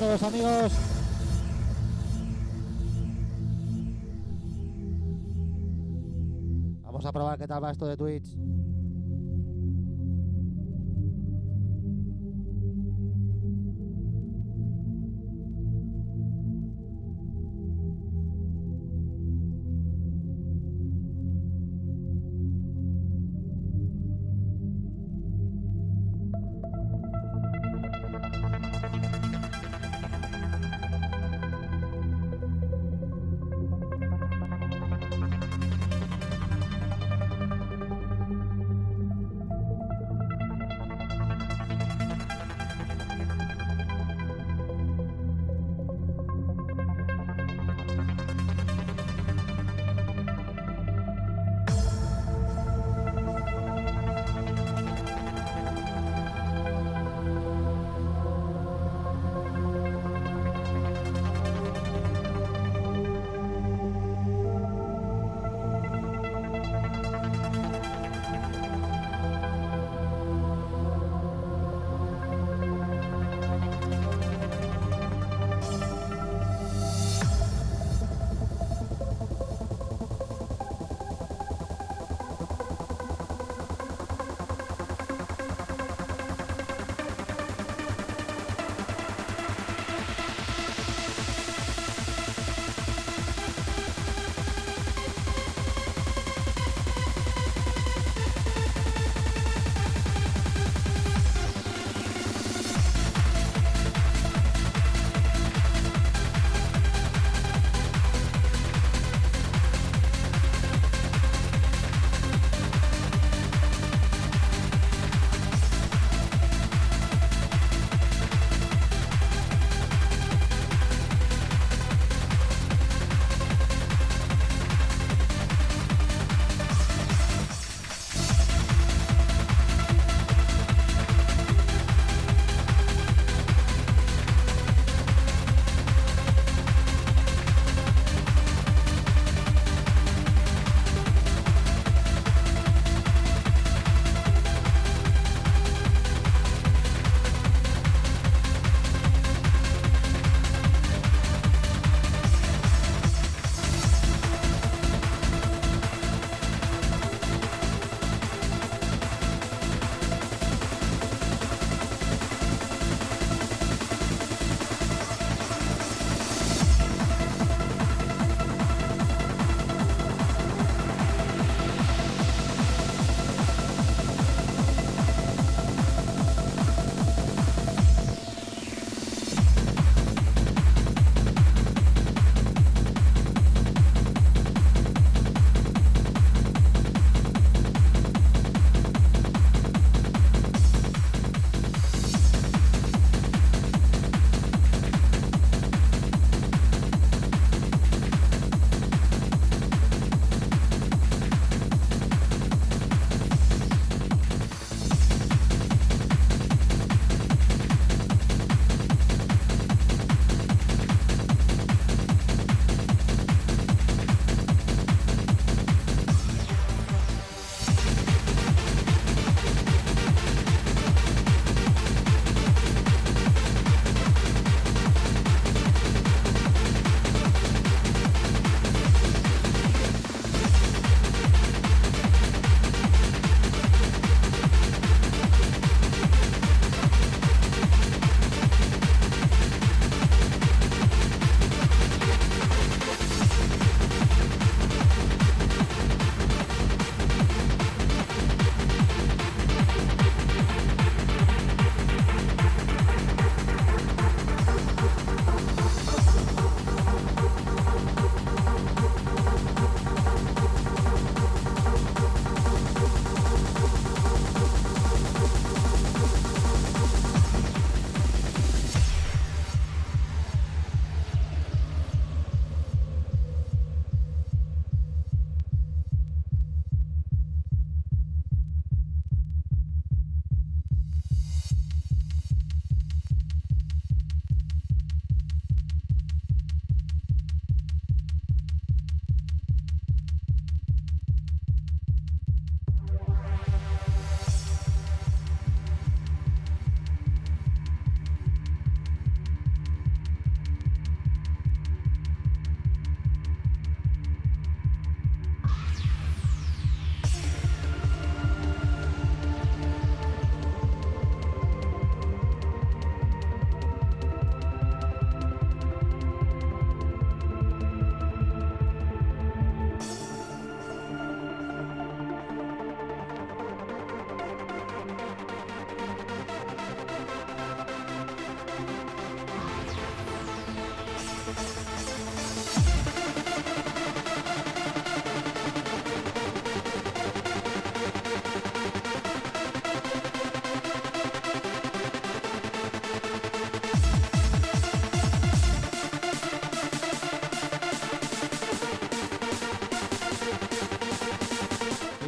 todos amigos. Vamos a probar qué tal va esto de Twitch.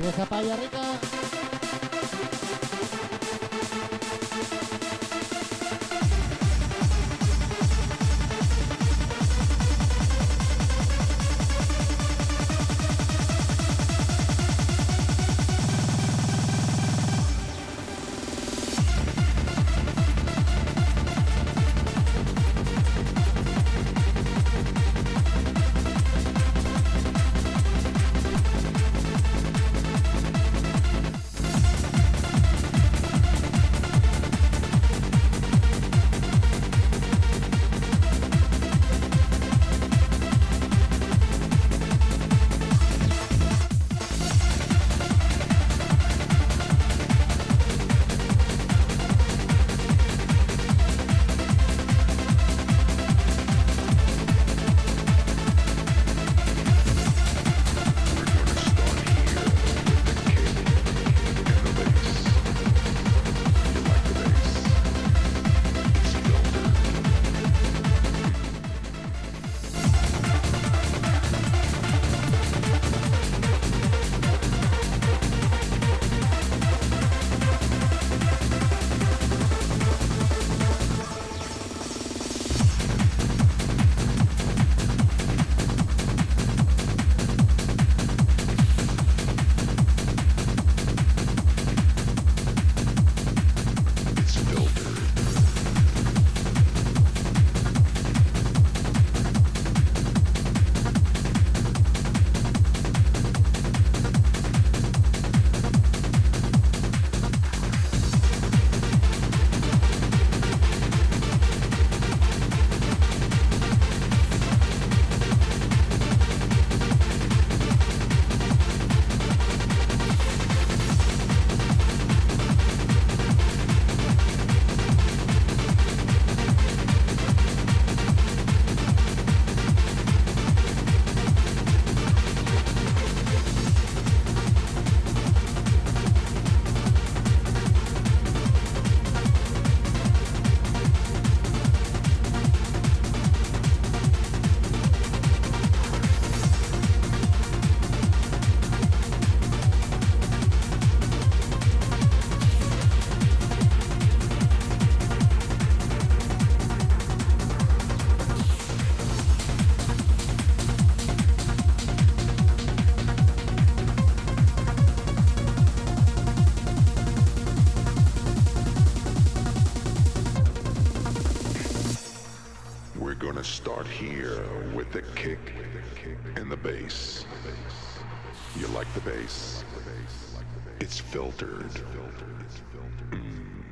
Y esa paella rica. and the bass. You like the bass. It's filtered. Mm.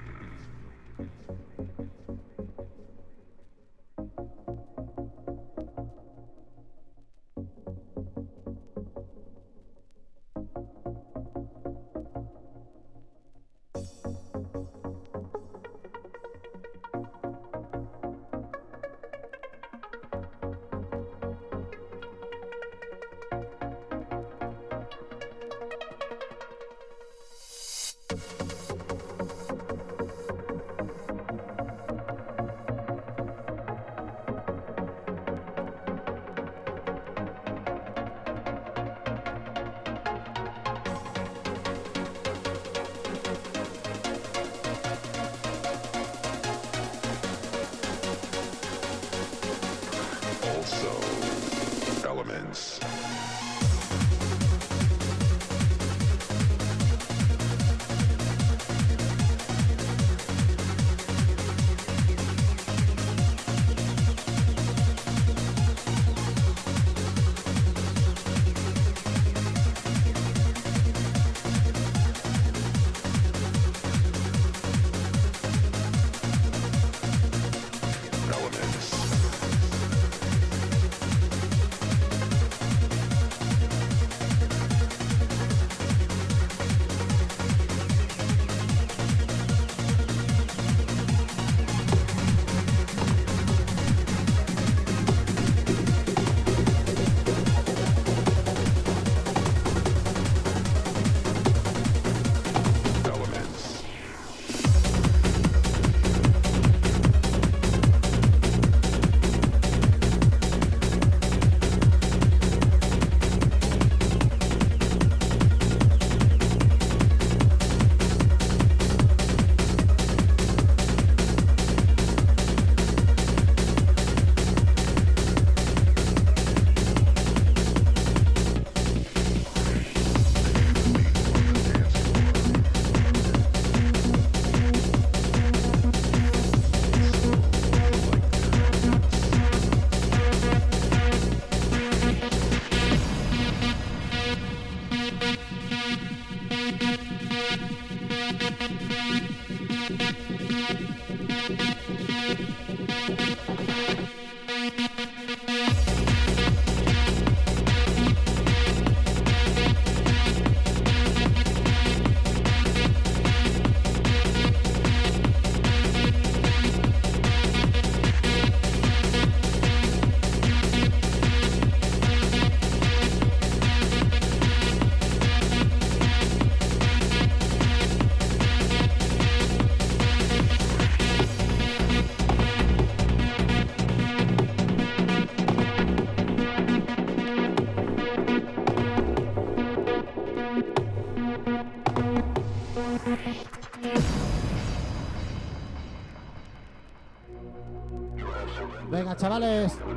Chavales.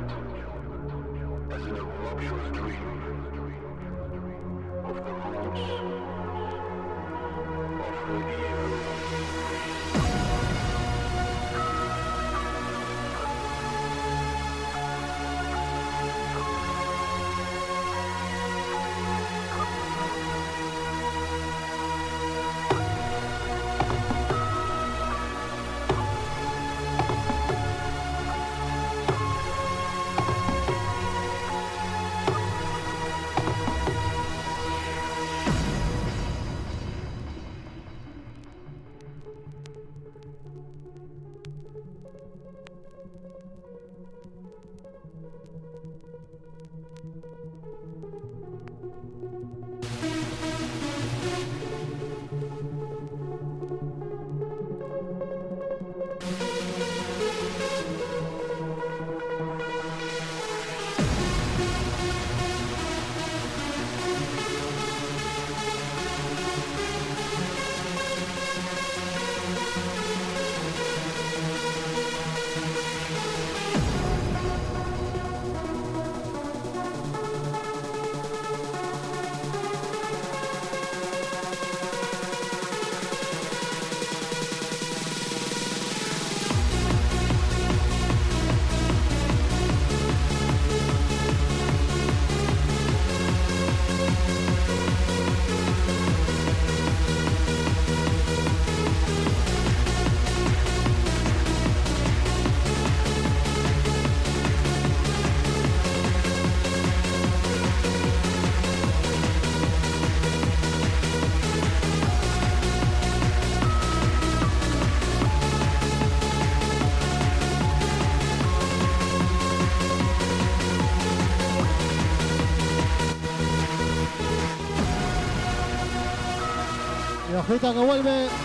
Ojito que vuelve.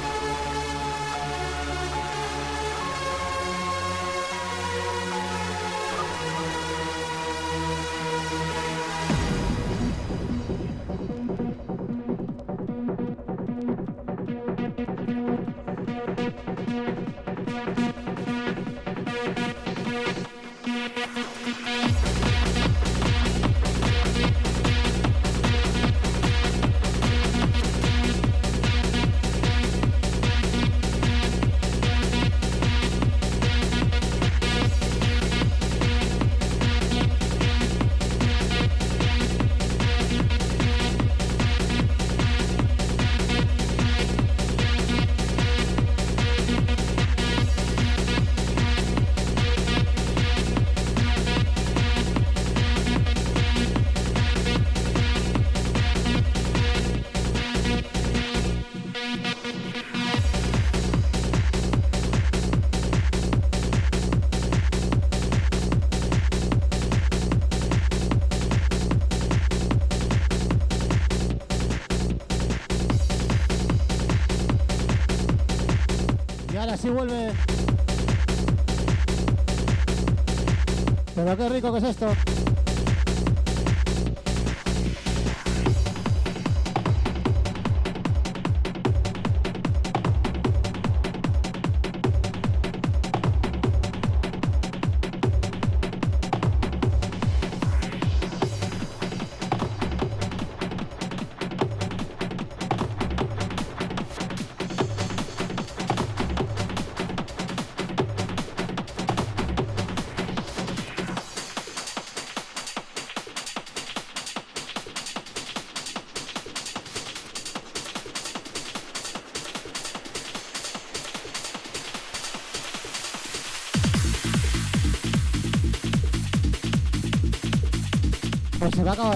histórico que es esto.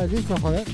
真是好人。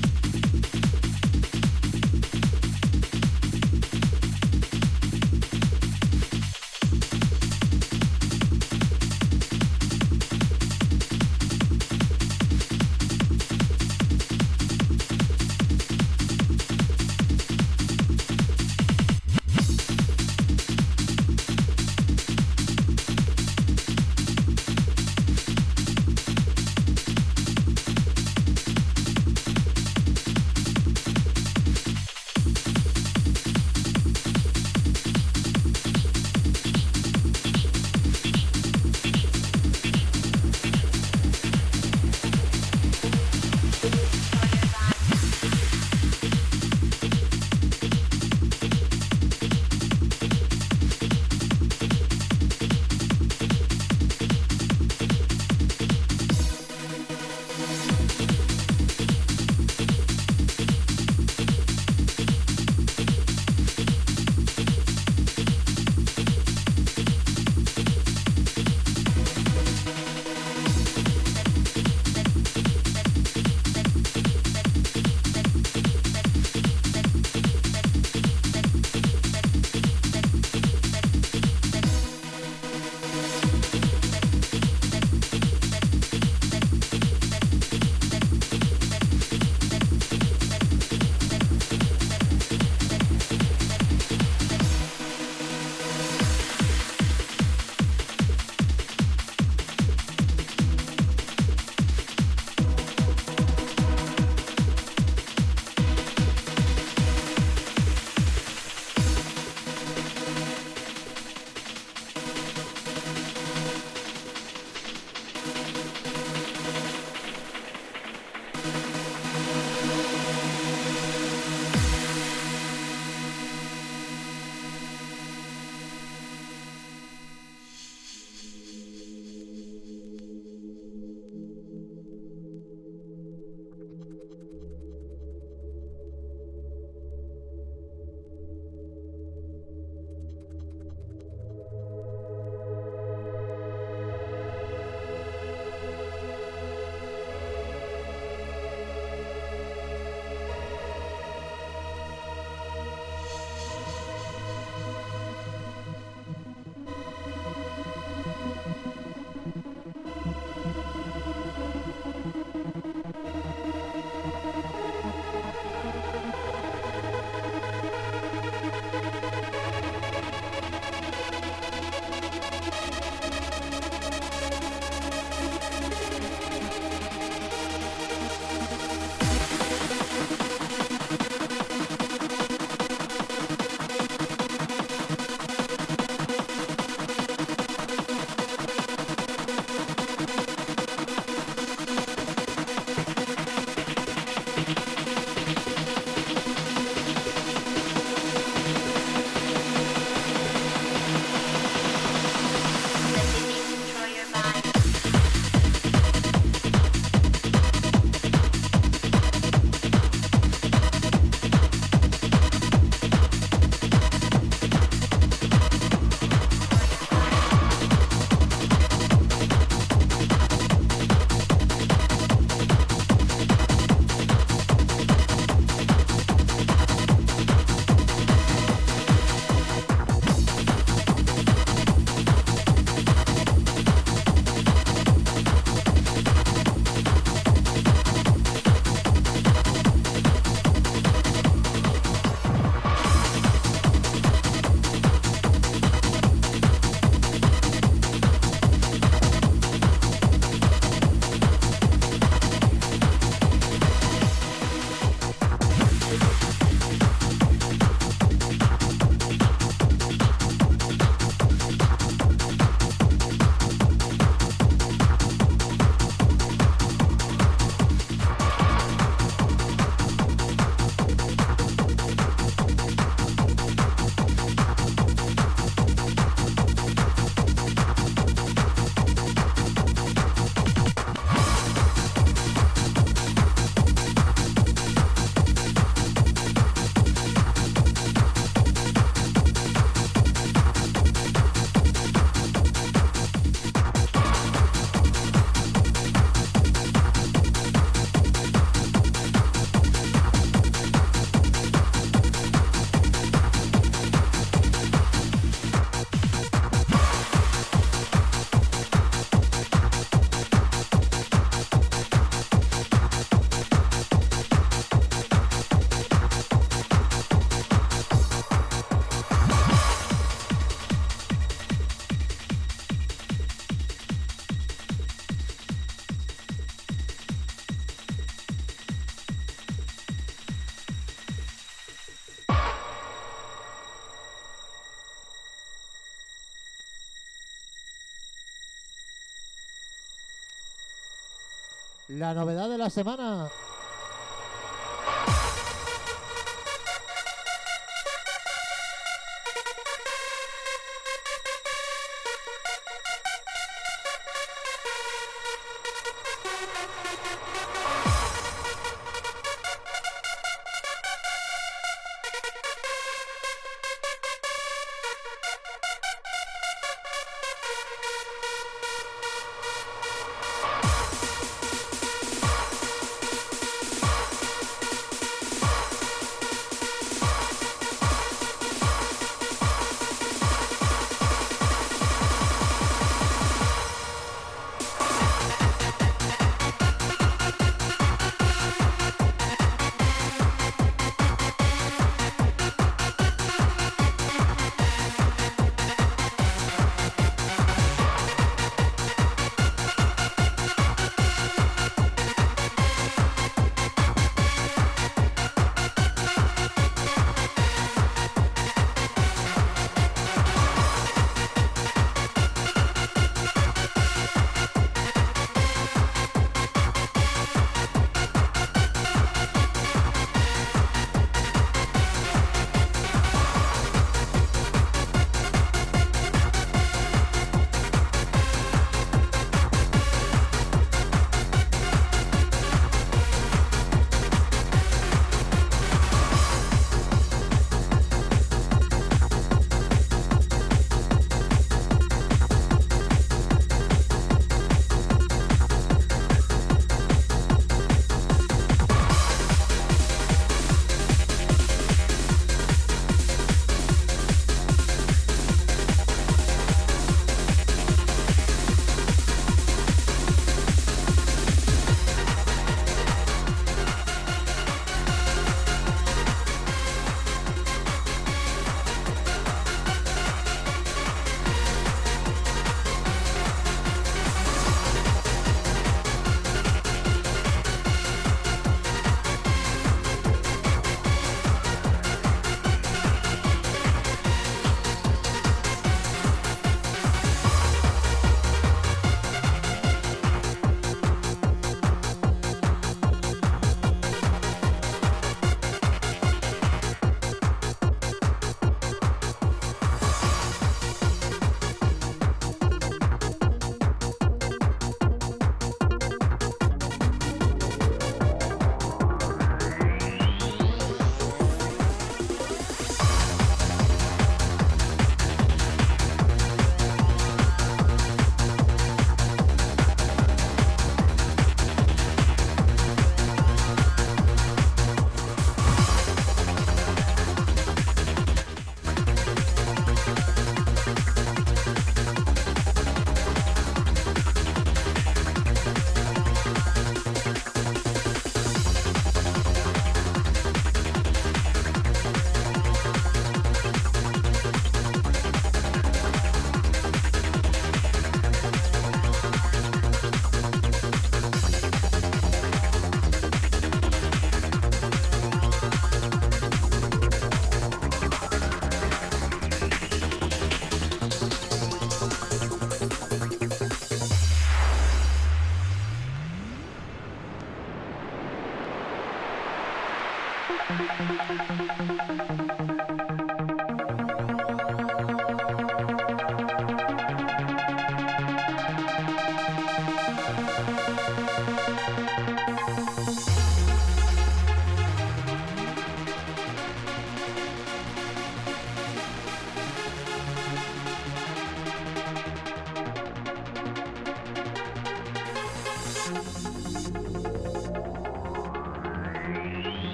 La novedad de la semana.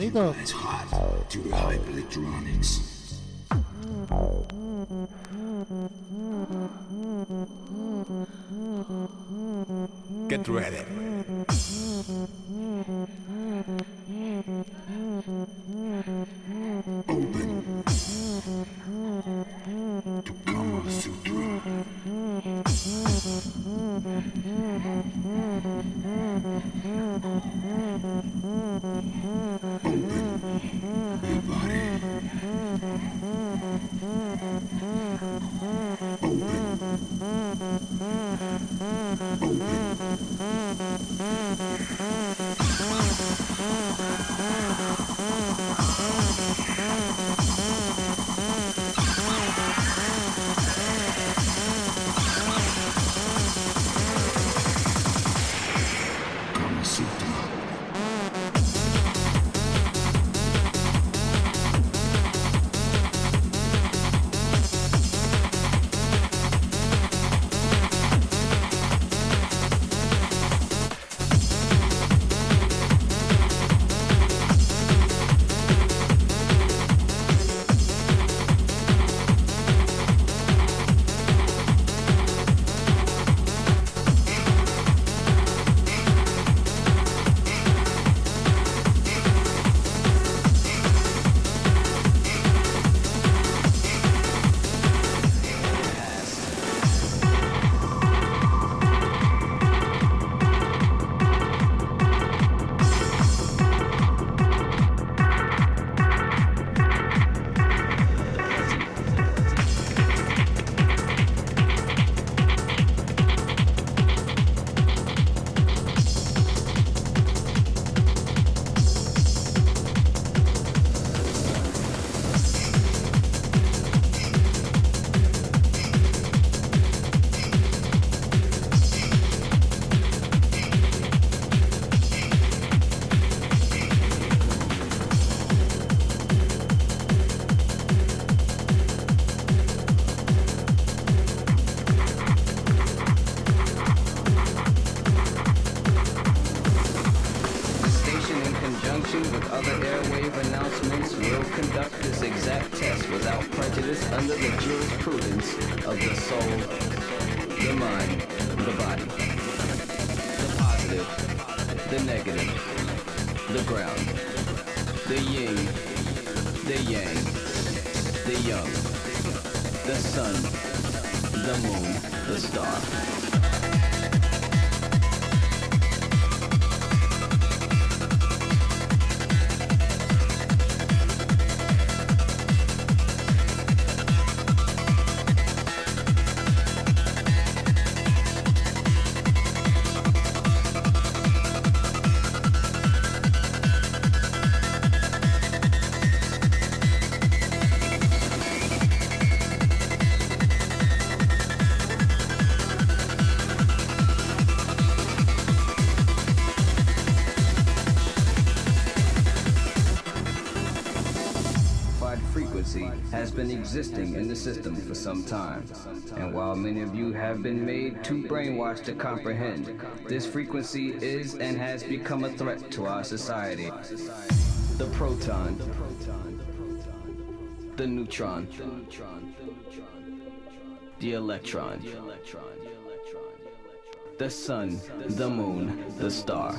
那个 open, open. The sun, the moon, the star. Some time. And while many of you have been made too brainwashed to comprehend, this frequency is and has become a threat to our society. The proton, the neutron, the electron, the sun, the moon, the star.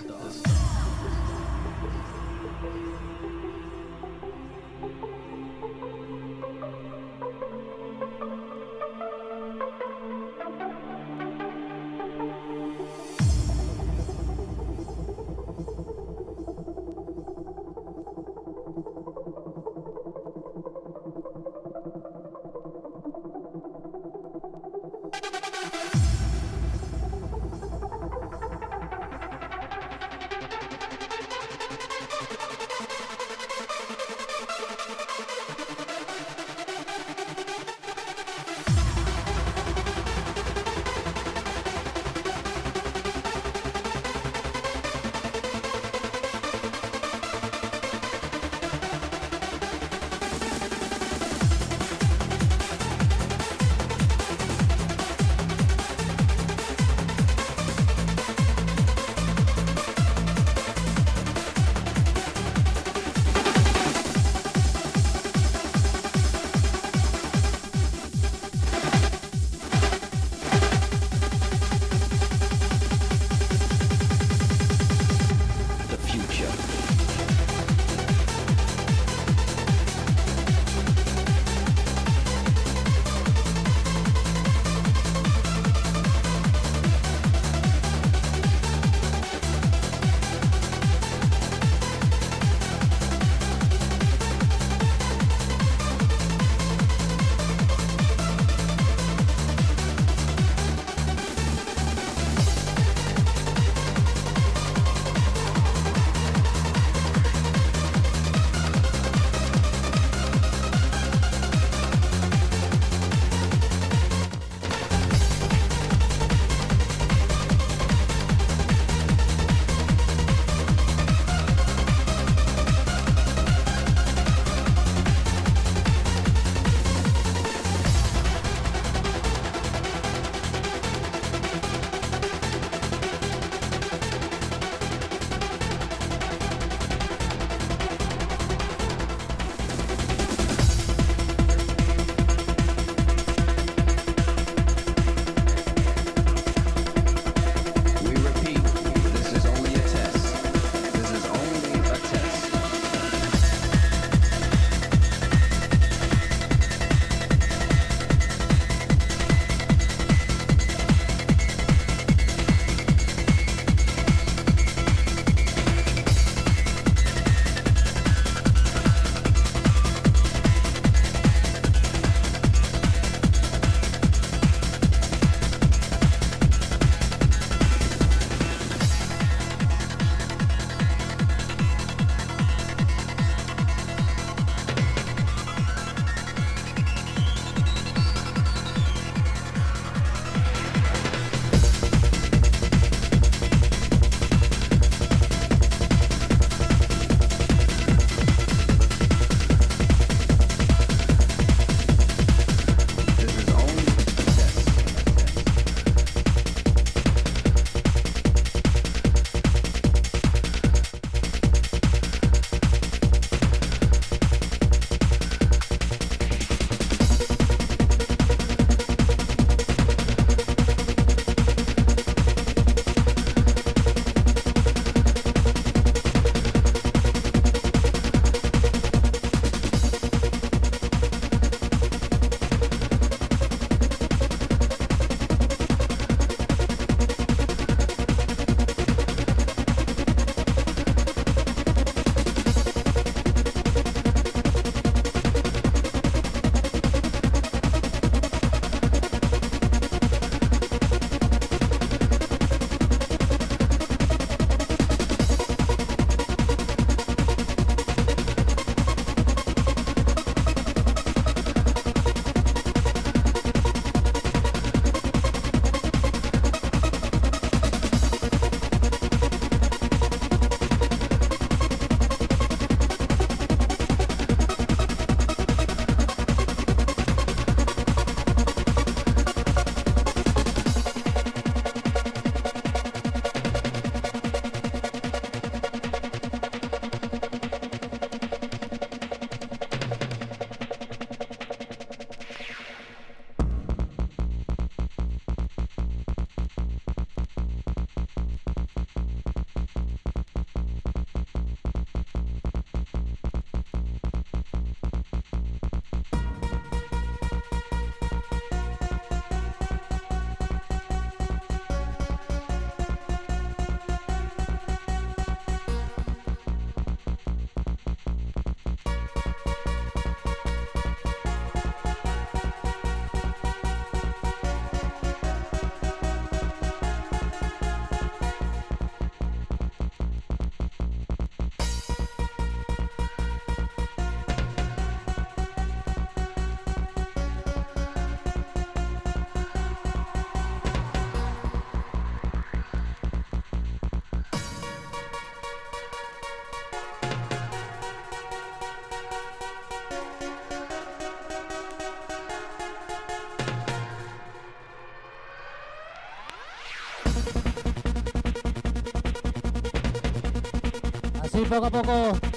Poco a poco.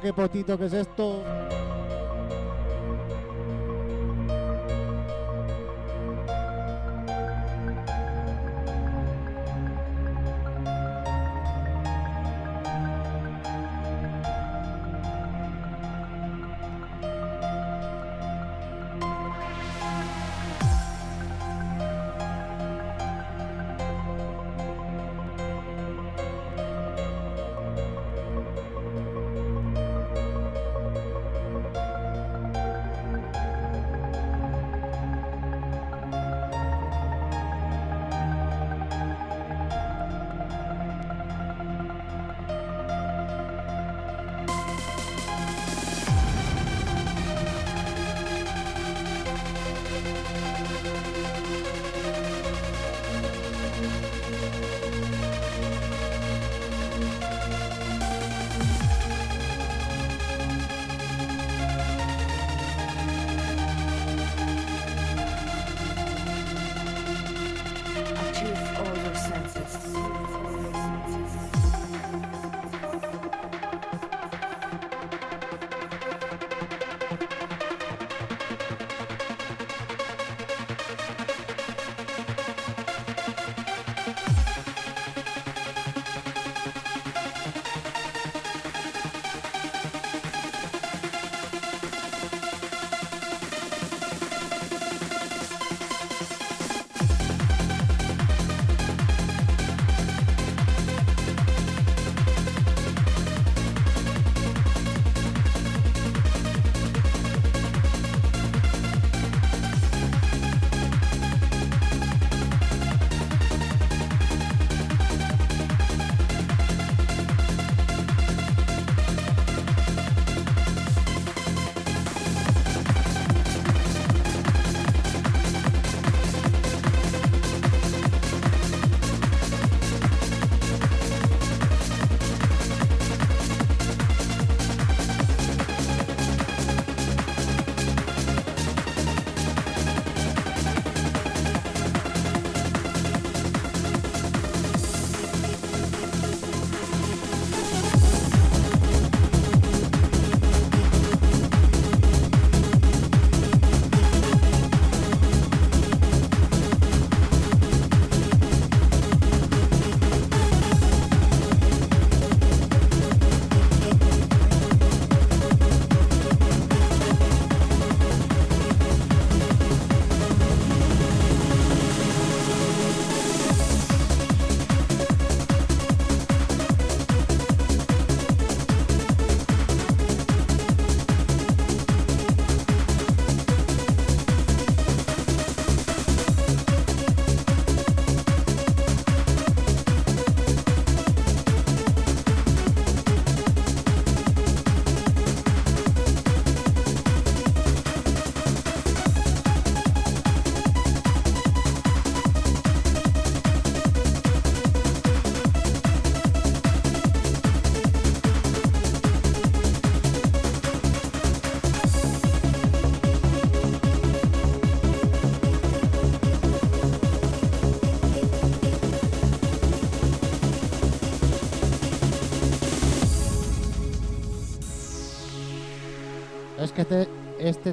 Qué potito que es esto.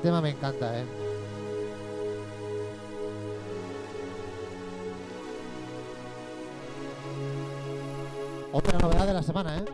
Tema me encanta, ¿eh? Otra novedad de la semana, ¿eh?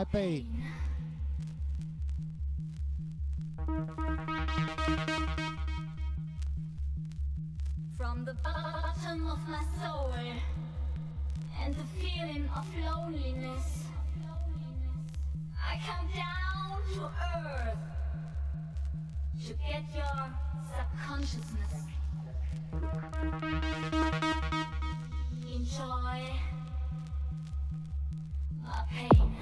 From the bottom of my soul and the feeling of loneliness, I come down to earth to get your subconsciousness. Enjoy my pain.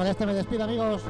Con este me despido, amigos.